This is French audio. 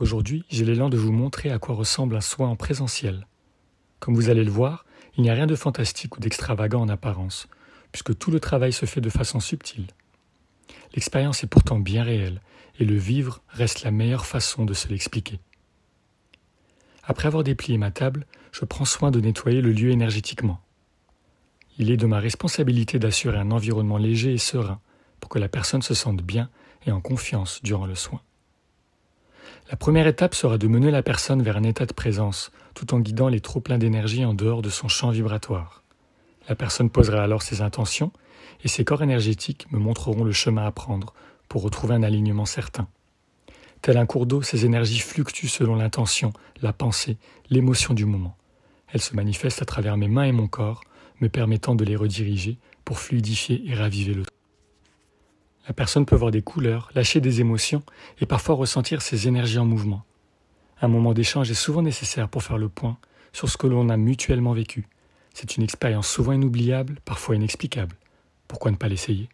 Aujourd'hui, j'ai l'élan de vous montrer à quoi ressemble un soin en présentiel. Comme vous allez le voir, il n'y a rien de fantastique ou d'extravagant en apparence, puisque tout le travail se fait de façon subtile. L'expérience est pourtant bien réelle, et le vivre reste la meilleure façon de se l'expliquer. Après avoir déplié ma table, je prends soin de nettoyer le lieu énergétiquement. Il est de ma responsabilité d'assurer un environnement léger et serein pour que la personne se sente bien et en confiance durant le soin. La première étape sera de mener la personne vers un état de présence, tout en guidant les trop-pleins d'énergie en dehors de son champ vibratoire. La personne posera alors ses intentions, et ses corps énergétiques me montreront le chemin à prendre pour retrouver un alignement certain. Tel un cours d'eau, ces énergies fluctuent selon l'intention, la pensée, l'émotion du moment. Elles se manifestent à travers mes mains et mon corps, me permettant de les rediriger pour fluidifier et raviver le la personne peut voir des couleurs, lâcher des émotions et parfois ressentir ses énergies en mouvement. Un moment d'échange est souvent nécessaire pour faire le point sur ce que l'on a mutuellement vécu. C'est une expérience souvent inoubliable, parfois inexplicable. Pourquoi ne pas l'essayer?